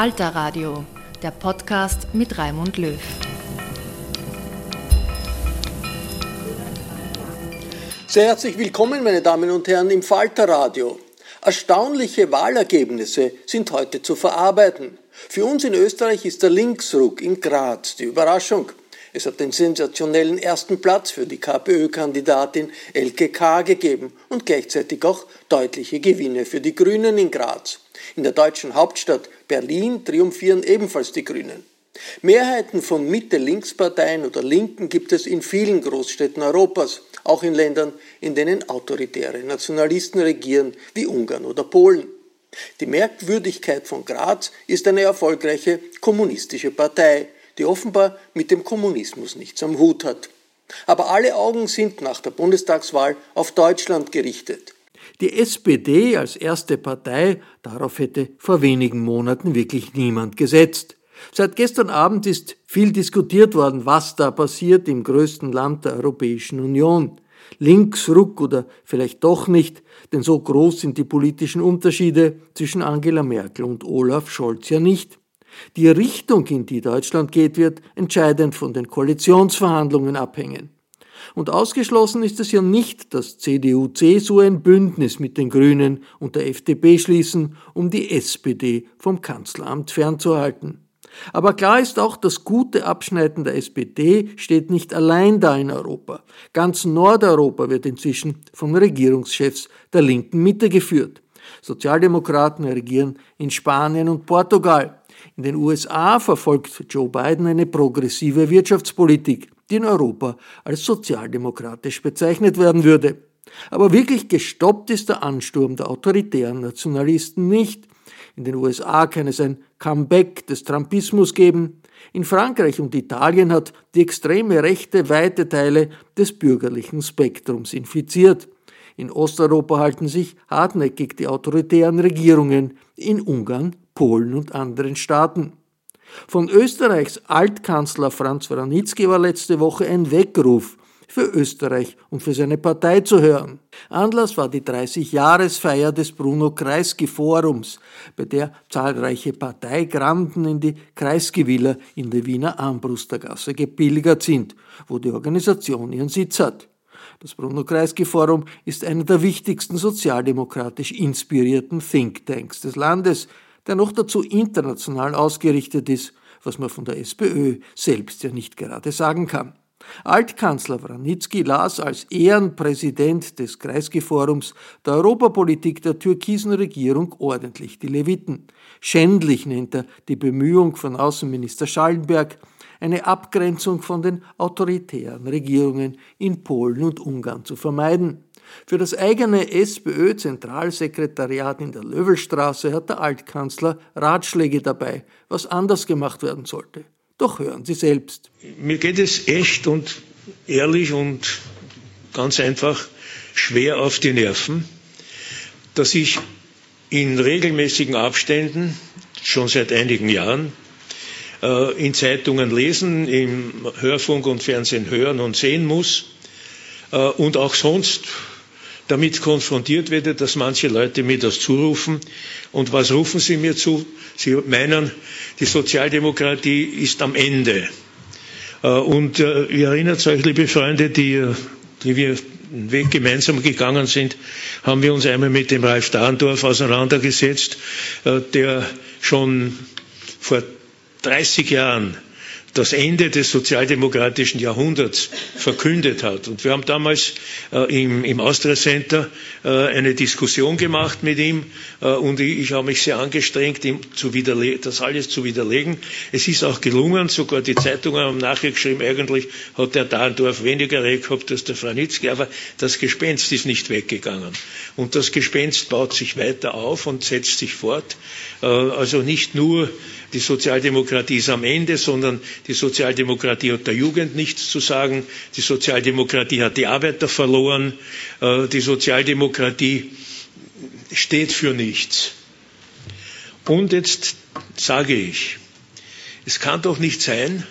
Falter Radio, der Podcast mit Raimund Löw. Sehr herzlich willkommen, meine Damen und Herren, im Falter Radio. Erstaunliche Wahlergebnisse sind heute zu verarbeiten. Für uns in Österreich ist der Linksruck in Graz die Überraschung. Es hat den sensationellen ersten Platz für die KPÖ-Kandidatin Elke K. gegeben und gleichzeitig auch deutliche Gewinne für die Grünen in Graz. In der deutschen Hauptstadt Berlin triumphieren ebenfalls die Grünen. Mehrheiten von Mitte-Links-Parteien oder Linken gibt es in vielen Großstädten Europas, auch in Ländern, in denen autoritäre Nationalisten regieren, wie Ungarn oder Polen. Die Merkwürdigkeit von Graz ist eine erfolgreiche kommunistische Partei, die offenbar mit dem Kommunismus nichts am Hut hat. Aber alle Augen sind nach der Bundestagswahl auf Deutschland gerichtet. Die SPD als erste Partei, darauf hätte vor wenigen Monaten wirklich niemand gesetzt. Seit gestern Abend ist viel diskutiert worden, was da passiert im größten Land der Europäischen Union. Linksruck oder vielleicht doch nicht, denn so groß sind die politischen Unterschiede zwischen Angela Merkel und Olaf Scholz ja nicht. Die Richtung, in die Deutschland geht, wird entscheidend von den Koalitionsverhandlungen abhängen. Und ausgeschlossen ist es ja nicht, dass CDU-CSU ein Bündnis mit den Grünen und der FDP schließen, um die SPD vom Kanzleramt fernzuhalten. Aber klar ist auch, das gute Abschneiden der SPD steht nicht allein da in Europa. Ganz Nordeuropa wird inzwischen von Regierungschefs der linken Mitte geführt. Sozialdemokraten regieren in Spanien und Portugal. In den USA verfolgt Joe Biden eine progressive Wirtschaftspolitik die in Europa als sozialdemokratisch bezeichnet werden würde. Aber wirklich gestoppt ist der Ansturm der autoritären Nationalisten nicht. In den USA kann es ein Comeback des Trumpismus geben. In Frankreich und Italien hat die extreme Rechte weite Teile des bürgerlichen Spektrums infiziert. In Osteuropa halten sich hartnäckig die autoritären Regierungen in Ungarn, Polen und anderen Staaten. Von Österreichs Altkanzler Franz Wranitzky war letzte Woche ein Weckruf für Österreich und für seine Partei zu hören. Anlass war die 30-Jahresfeier des Bruno Kreisky Forums, bei der zahlreiche Parteigranden in die Kreisky Villa in der Wiener Armbrustergasse gepilgert sind, wo die Organisation ihren Sitz hat. Das Bruno Kreisky Forum ist einer der wichtigsten sozialdemokratisch inspirierten Thinktanks des Landes, der noch dazu international ausgerichtet ist, was man von der SPÖ selbst ja nicht gerade sagen kann. Altkanzler Wranitzky las als Ehrenpräsident des Kreisky-Forums der Europapolitik der türkisen Regierung ordentlich die Leviten. Schändlich nennt er die Bemühung von Außenminister Schallenberg, eine Abgrenzung von den autoritären Regierungen in Polen und Ungarn zu vermeiden. Für das eigene SPÖ-Zentralsekretariat in der Löwelstraße hat der Altkanzler Ratschläge dabei, was anders gemacht werden sollte. Doch hören Sie selbst. Mir geht es echt und ehrlich und ganz einfach schwer auf die Nerven, dass ich in regelmäßigen Abständen, schon seit einigen Jahren, äh, in Zeitungen lesen, im Hörfunk und Fernsehen hören und sehen muss äh, und auch sonst damit konfrontiert werde, dass manche Leute mir das zurufen. Und was rufen sie mir zu? Sie meinen, die Sozialdemokratie ist am Ende. Äh, und äh, ihr erinnert euch, liebe Freunde, die, die wir den Weg gemeinsam gegangen sind, haben wir uns einmal mit dem Ralf Dahndorf auseinandergesetzt, äh, der schon vor 30 Jahren das Ende des sozialdemokratischen Jahrhunderts verkündet hat. Und wir haben damals äh, im, im Austria Center äh, eine Diskussion gemacht mit ihm äh, und ich, ich habe mich sehr angestrengt, ihm zu das alles zu widerlegen. Es ist auch gelungen, sogar die Zeitungen haben nachgeschrieben, eigentlich hat der Dahndorf weniger Recht gehabt als der Franitzky, aber das Gespenst ist nicht weggegangen. Und das Gespenst baut sich weiter auf und setzt sich fort. Äh, also nicht nur die Sozialdemokratie ist am Ende, sondern die Sozialdemokratie hat der Jugend nichts zu sagen. Die Sozialdemokratie hat die Arbeiter verloren. Äh, die Sozialdemokratie steht für nichts. Und jetzt sage ich, es kann doch nicht sein,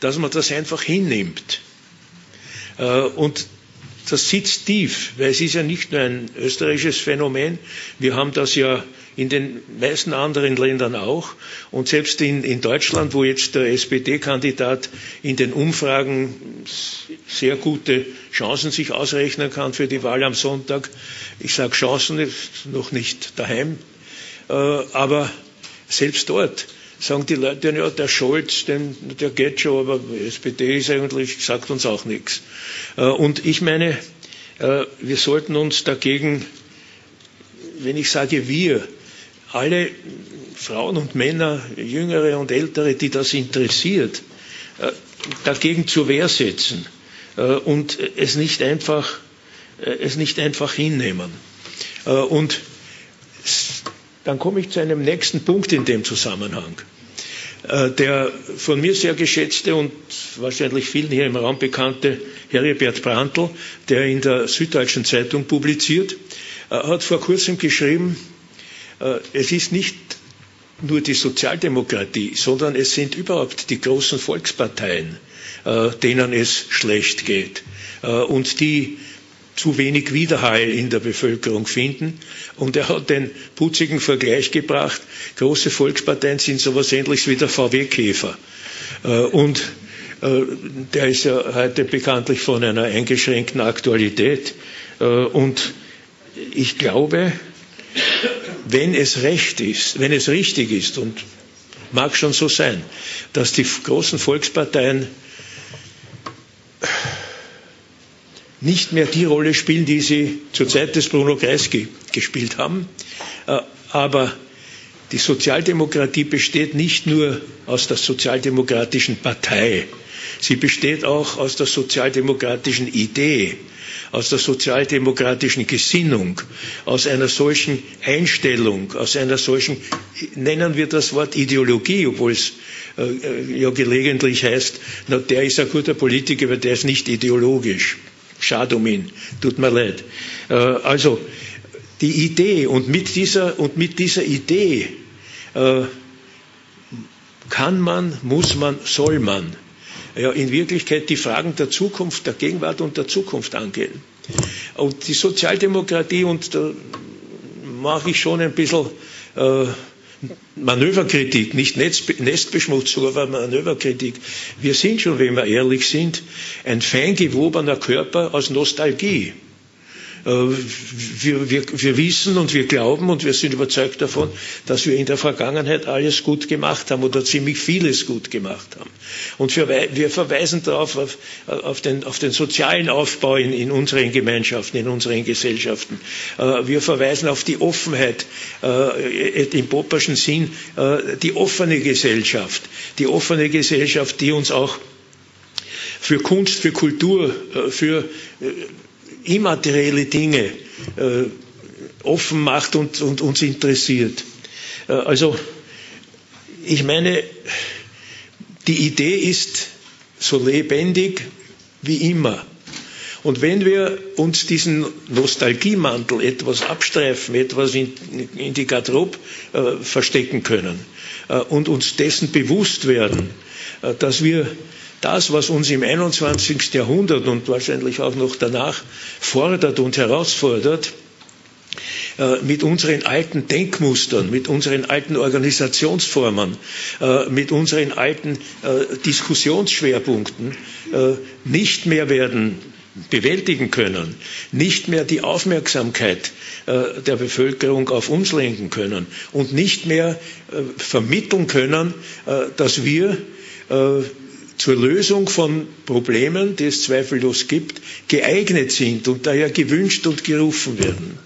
dass man das einfach hinnimmt. Äh, und das sitzt tief, weil es ist ja nicht nur ein österreichisches Phänomen. Wir haben das ja in den meisten anderen Ländern auch. Und selbst in, in Deutschland, wo jetzt der SPD-Kandidat in den Umfragen sehr gute Chancen sich ausrechnen kann für die Wahl am Sonntag. Ich sage Chancen, ist noch nicht daheim. Äh, aber selbst dort sagen die Leute, ja, der Scholz, den, der geht schon, aber SPD ist eigentlich, sagt uns auch nichts. Äh, und ich meine, äh, wir sollten uns dagegen, wenn ich sage wir, alle Frauen und Männer, Jüngere und Ältere, die das interessiert, äh, dagegen zur Wehr setzen äh, und es nicht einfach, äh, es nicht einfach hinnehmen. Und dann komme ich zu einem nächsten Punkt in dem Zusammenhang. Der von mir sehr geschätzte und wahrscheinlich vielen hier im Raum bekannte Heribert Brandl, der in der Süddeutschen Zeitung publiziert, hat vor kurzem geschrieben, es ist nicht nur die Sozialdemokratie, sondern es sind überhaupt die großen Volksparteien, äh, denen es schlecht geht äh, und die zu wenig Widerhall in der Bevölkerung finden. Und er hat den putzigen Vergleich gebracht, große Volksparteien sind so etwas ähnliches wie der VW-Käfer. Und der ist ja heute bekanntlich von einer eingeschränkten Aktualität. Und ich glaube, wenn es recht ist, wenn es richtig ist, und mag schon so sein, dass die großen Volksparteien nicht mehr die Rolle spielen, die sie zur Zeit des Bruno Kreisky gespielt haben. Äh, aber die Sozialdemokratie besteht nicht nur aus der sozialdemokratischen Partei, sie besteht auch aus der sozialdemokratischen Idee aus der sozialdemokratischen Gesinnung, aus einer solchen Einstellung, aus einer solchen, nennen wir das Wort Ideologie, obwohl es äh, ja gelegentlich heißt, na, der ist ein guter Politiker, aber der ist nicht ideologisch. Schade um ihn, tut mir leid. Äh, also die Idee und mit dieser, und mit dieser Idee äh, kann man, muss man, soll man ja, in Wirklichkeit die Fragen der Zukunft, der Gegenwart und der Zukunft angehen. Und die Sozialdemokratie, und da mache ich schon ein bisschen äh, Manöverkritik, nicht Nestbeschmutzung, aber Manöverkritik. Wir sind schon, wenn wir ehrlich sind, ein fein gewobener Körper aus Nostalgie. Wir, wir, wir wissen und wir glauben und wir sind überzeugt davon, dass wir in der Vergangenheit alles gut gemacht haben oder ziemlich vieles gut gemacht haben. Und wir, wir verweisen darauf auf, auf, den, auf den sozialen Aufbau in, in unseren Gemeinschaften, in unseren Gesellschaften. Wir verweisen auf die Offenheit im Popperschen Sinn, die offene Gesellschaft, die offene Gesellschaft, die uns auch für Kunst, für Kultur, für immaterielle Dinge äh, offen macht und, und uns interessiert. Äh, also ich meine, die Idee ist so lebendig wie immer. Und wenn wir uns diesen Nostalgiemantel etwas abstreifen, etwas in, in die Garderobe äh, verstecken können äh, und uns dessen bewusst werden, äh, dass wir das, was uns im 21. Jahrhundert und wahrscheinlich auch noch danach fordert und herausfordert, äh, mit unseren alten Denkmustern, mit unseren alten Organisationsformen, äh, mit unseren alten äh, Diskussionsschwerpunkten nicht mehr werden bewältigen können, nicht mehr die Aufmerksamkeit der Bevölkerung auf uns lenken können und nicht mehr vermitteln können, dass wir zur Lösung von Problemen, die es zweifellos gibt, geeignet sind und daher gewünscht und gerufen werden.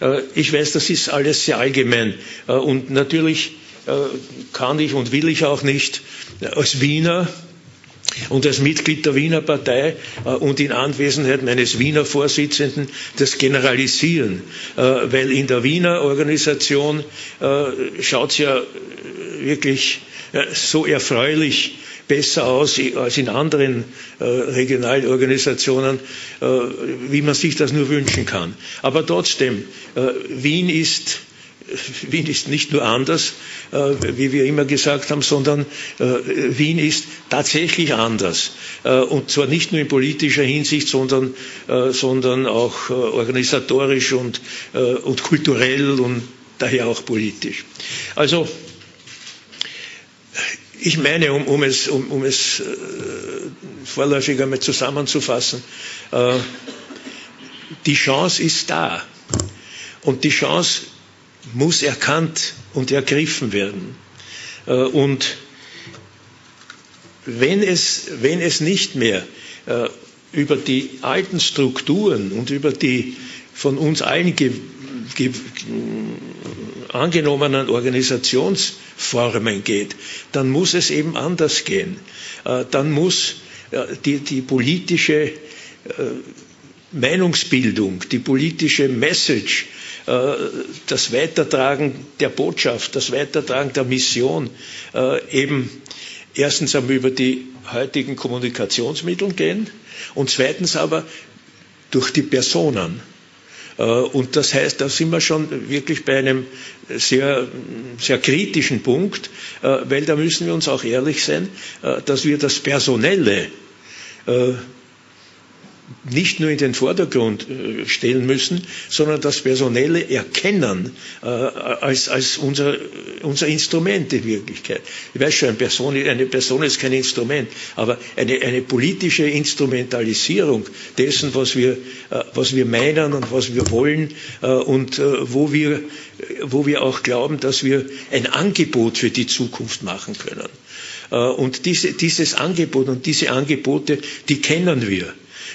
Äh, ich weiß, das ist alles sehr allgemein äh, und natürlich äh, kann ich und will ich auch nicht als Wiener und als Mitglied der Wiener Partei und in Anwesenheit meines Wiener Vorsitzenden das generalisieren, weil in der Wiener Organisation schaut es ja wirklich so erfreulich besser aus als in anderen äh, Regionalorganisationen, äh, wie man sich das nur wünschen kann. Aber trotzdem, äh, Wien ist Wien ist nicht nur anders, äh, wie wir immer gesagt haben, sondern Wien ist tatsächlich anders. Und zwar nicht nur in politischer Hinsicht, sondern, sondern auch organisatorisch und, und kulturell und daher auch politisch. Also ich meine, um, um es, um, um es äh, vorläufig einmal zusammenzufassen, äh, die Chance ist da. Und die Chance muss erkannt und ergriffen werden. Äh, und wenn es, wenn es nicht mehr äh, über die alten Strukturen und über die von uns allen ge, ge, angenommenen Organisationsformen geht, dann muss es eben anders gehen. Äh, dann muss äh, die, die politische äh, Meinungsbildung, die politische Message, das Weitertragen der Botschaft, das Weitertragen der Mission eben erstens einmal über die heutigen Kommunikationsmittel gehen und zweitens aber durch die Personen. Äh, und das heißt, da sind wir schon wirklich bei einem sehr, sehr kritischen Punkt, äh, weil da müssen wir uns auch ehrlich sein, äh, dass wir das Personelle nicht nur in den Vordergrund äh, stellen müssen, sondern das Personelle erkennen äh, als, als unser, unser Instrument in Wirklichkeit. Ich weiß schon, eine Person, eine Person ist kein Instrument, aber eine, eine politische Instrumentalisierung dessen, was wir, äh, was wir meinen und was wir wollen und wo wir, wo wir auch glauben, dass wir ein Angebot für die Zukunft machen können. Und diese, dieses Angebot und diese Angebote, die kennen wir.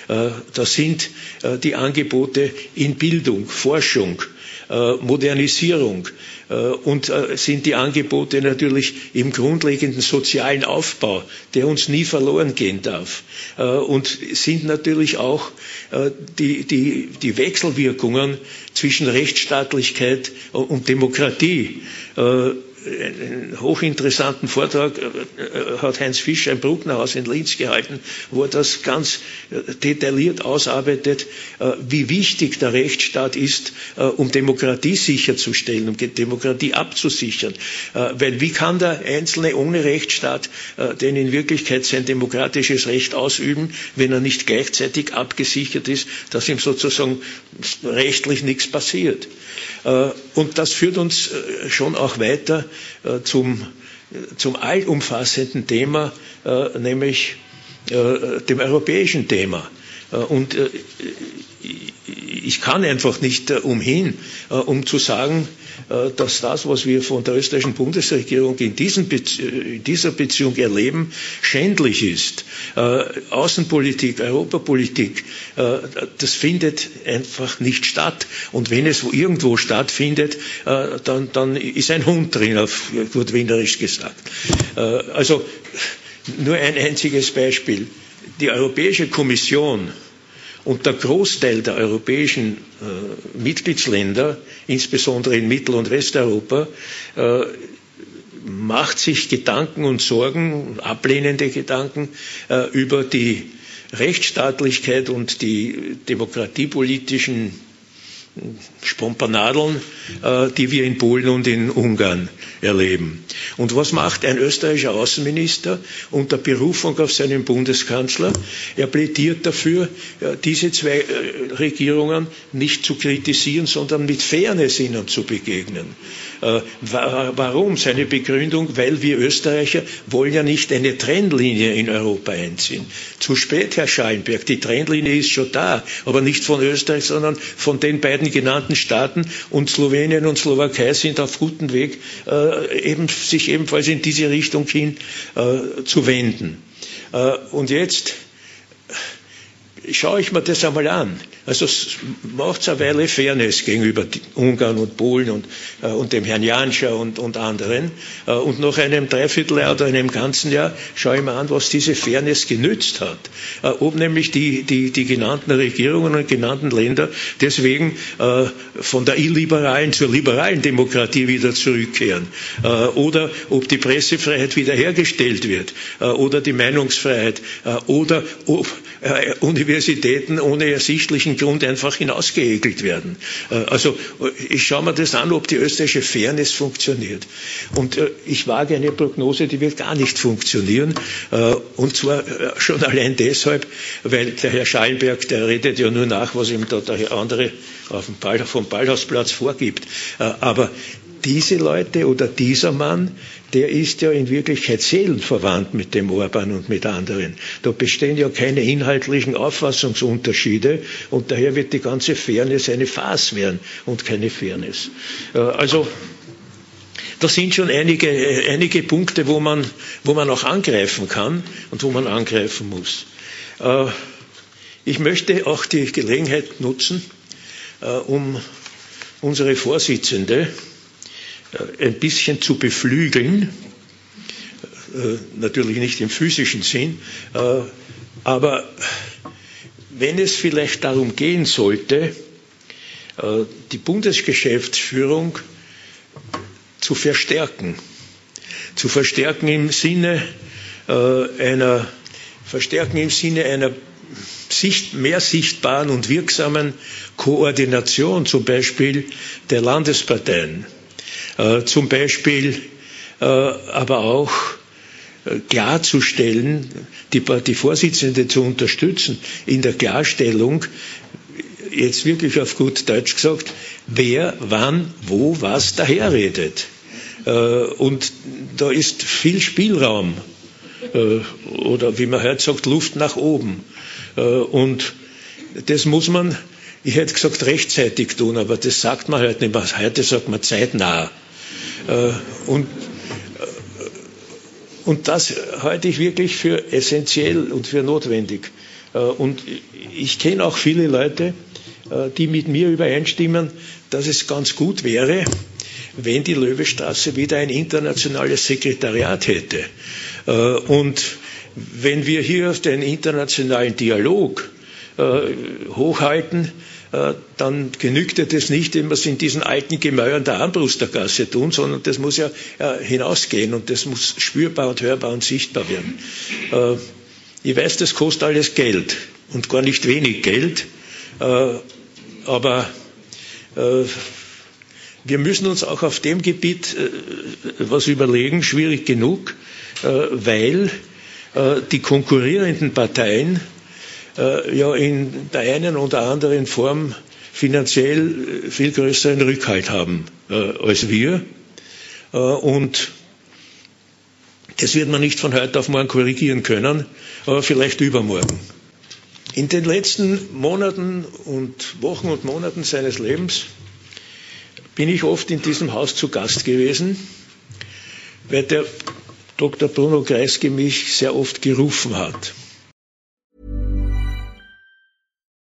Äh, das sind äh, die Angebote in Bildung, Forschung, äh, Modernisierung und sind die Angebote natürlich im grundlegenden sozialen Aufbau, der uns nie verloren gehen darf. Und sind natürlich auch die, die, die Wechselwirkungen zwischen Rechtsstaatlichkeit und Demokratie einen hochinteressanten Vortrag äh, äh, hat Heinz Fischer im Brucknerhaus in Linz gehalten, wo er das ganz äh, detailliert ausarbeitet, wie wichtig der Rechtsstaat ist, um Demokratie sicherzustellen, um Demokratie abzusichern. Weil wie kann der Einzelne ohne Rechtsstaat denn in Wirklichkeit sein demokratisches Recht ausüben, wenn er nicht gleichzeitig abgesichert ist, dass ihm sozusagen rechtlich nichts passiert. Und das führt uns schon auch weiter äh, zum, zum allumfassenden Thema, äh, nämlich äh, dem europäischen Thema. Und ich kann einfach nicht umhin, um zu sagen, dass das, was wir von der österreichischen Bundesregierung in, in dieser Beziehung erleben, schändlich ist. Außenpolitik, Europapolitik, das findet einfach nicht statt. Und wenn es irgendwo stattfindet, dann, dann ist ein Hund drin, auf gut wienerisch gesagt. Also nur ein einziges Beispiel. Die Europäische Kommission und der Großteil der europäischen äh, Mitgliedsländer, insbesondere in Mittel- und Westeuropa, äh, macht sich Gedanken und Sorgen, ablehnende Gedanken äh, über die Rechtsstaatlichkeit und die demokratiepolitischen Spompanadeln, äh, die wir in Polen und in Ungarn erleben. Und was macht ein österreichischer Außenminister unter Berufung auf seinen Bundeskanzler? Er plädiert dafür, äh, diese zwei äh, Regierungen nicht zu kritisieren, sondern mit Fairness ihnen zu begegnen. Warum? Seine Begründung, weil wir Österreicher wollen ja nicht eine Trennlinie in Europa einziehen. Zu spät, Herr Schallenberg, die Trennlinie ist schon da, aber nicht von Österreich, sondern von den beiden genannten Staaten und Slowenien und Slowakei sind auf gutem Weg, äh, eben, sich ebenfalls in diese Richtung hin äh, zu wenden. Äh, und jetzt schaue ich mir das einmal an. Also macht eine Weile Fairness gegenüber Ungarn und Polen und, äh, und dem Herrn Janscher und, und anderen. Äh, und nach einem Dreivierteljahr oder einem ganzen Jahr schaue ich mir an, was diese Fairness genützt hat. Äh, ob nämlich die, die, die genannten Regierungen und genannten Länder deswegen äh, von der illiberalen zur liberalen Demokratie wieder zurückkehren. Äh, oder ob die Pressefreiheit wiederhergestellt wird. Äh, oder die Meinungsfreiheit. oder ob Universitäten ohne ersichtlichen Grund einfach hinausgeekelt werden. Äh, also ich schaue mir das an, ob die österreichische Fairness funktioniert. Und äh, ich wage eine Prognose, die wird gar nicht funktionieren. Äh, und zwar schon allein deshalb, weil der Herr Schallenberg, der redet ja nur nach, was ihm da der andere auf dem Ball, vom Ballhausplatz vorgibt. Aber diese Leute oder dieser Mann, der ist ja in Wirklichkeit seelenverwandt mit dem Orban und mit anderen. Da bestehen ja keine inhaltlichen Auffassungsunterschiede und daher wird die ganze Fairness eine Farce werden und keine Fairness. Äh, also das sind schon einige, einige Punkte, wo man, wo man auch angreifen kann und wo man angreifen muss. Äh, ich möchte auch die Gelegenheit nutzen, äh, um unsere Vorsitzende, äh, ein bisschen zu beflügeln, äh, natürlich nicht im physischen Sinn, äh, aber wenn es vielleicht darum gehen sollte, die Bundesgeschäftsführung zu verstärken, zu verstärken im Sinne einer verstärken im Sinne einer mehr sichtbaren und wirksamen Koordination, zum Beispiel der Landesparteien. äh, zum Beispiel äh, aber auch äh, klarzustellen, die, die Vorsitzende zu unterstützen in der Klarstellung, jetzt wirklich auf gut Deutsch gesagt, wer, wann, wo, was daherredet. Äh, und da ist viel Spielraum äh, oder wie man heute sagt, Luft nach oben. Äh, und das muss man, ich hätte gesagt, rechtzeitig tun, aber das sagt man heute nicht mehr. Heute sagt man zeitnah. Äh, und, äh, und das halte ich wirklich für essentiell und für notwendig. Äh, und ich kenne auch viele Leute, die mit mir übereinstimmen, dass es ganz gut wäre, wenn die Löwestraße wieder ein internationales Sekretariat hätte. Und wenn wir hier den internationalen Dialog hochhalten, dann genügt ja das nicht, wenn wir es in diesen alten Gemäuern der Armbrustergasse tun, sondern das muss ja äh, hinausgehen und das muss spürbar und hörbar und sichtbar werden. Äh, ich weiß, das kostet alles Geld und gar nicht wenig Geld, aber wir müssen uns auch auf dem Gebiet was überlegen, schwierig genug, weil die konkurrierenden Parteien äh, ja in der einen oder anderen Form finanziell viel größeren Rückhalt haben äh, als wir. Äh, und das wird man nicht von heute auf morgen korrigieren können, aber vielleicht übermorgen. In den letzten Monaten und Wochen und Monaten seines Lebens bin ich oft in diesem Haus zu Gast gewesen, weil der Dr. Bruno Kreisky mich sehr oft gerufen hat.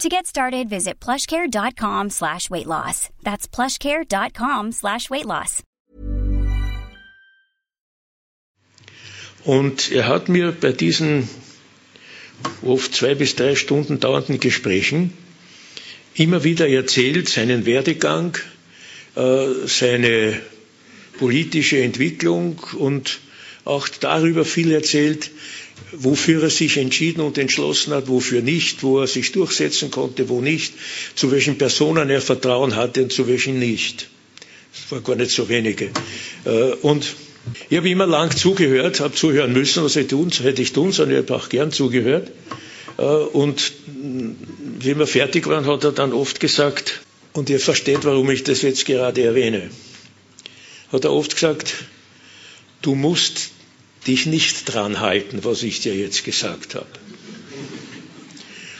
To get started, visit plushcare.com slash weight loss. That's plushcare.com slash weight loss. Und er hat mir bei diesen oft zwei bis drei Stunden dauernden Gesprächen immer wieder erzählt, seinen Werdegang, äh, seine politische Entwicklung und auch darüber viel erzählt, wofür er sich entschieden und entschlossen hat, wofür nicht, wo er sich durchsetzen konnte, wo nicht, zu welchen Personen er Vertrauen hatte und zu welchen nicht. Das waren gar nicht so wenige. Äh, und ich habe immer lang zugehört, habe zuhören müssen, was ich tun, hätte ich tun sollen, ich habe auch gern zugehört. Äh, und wie wir fertig waren, hat er dann oft gesagt, und ihr versteht, warum ich das jetzt gerade erwähne hat er oft gesagt, du musst dich nicht dran halten, was ich dir jetzt gesagt habe.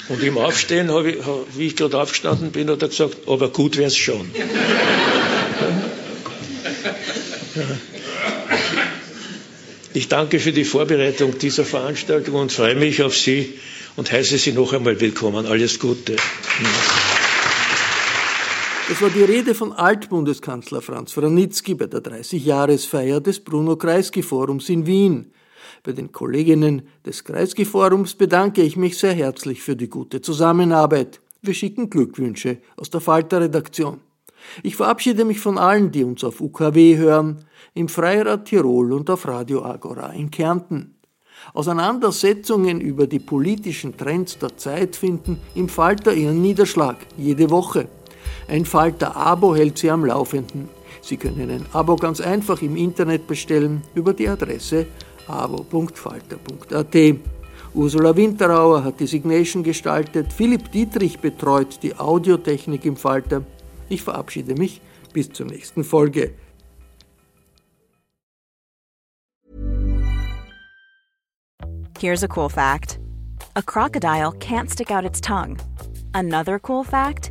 Und im Aufstehen, ich, wie ich gerade aufgestanden bin, hat er gesagt, aber gut wäre es schon. Ich danke für die Vorbereitung dieser Veranstaltung und freue mich auf Sie und heiße Sie noch einmal willkommen. Alles Gute. Das war die Rede von Altbundeskanzler Franz Franitzky bei der 30-Jahresfeier des Bruno Kreisky Forums in Wien. Bei den Kolleginnen des Kreisky Forums bedanke ich mich sehr herzlich für die gute Zusammenarbeit. Wir schicken Glückwünsche aus der Falter-Redaktion. Ich verabschiede mich von allen, die uns auf UKW hören, im Freirad Tirol und auf Radio Agora in Kärnten. Auseinandersetzungen über die politischen Trends der Zeit finden im Falter ihren Niederschlag jede Woche. Ein Falter-Abo hält Sie am Laufenden. Sie können ein Abo ganz einfach im Internet bestellen über die Adresse abo.falter.at. Ursula Winterauer hat die Signation gestaltet, Philipp Dietrich betreut die Audiotechnik im Falter. Ich verabschiede mich bis zur nächsten Folge. Here's a cool fact. A crocodile can't stick out its tongue. Another cool fact,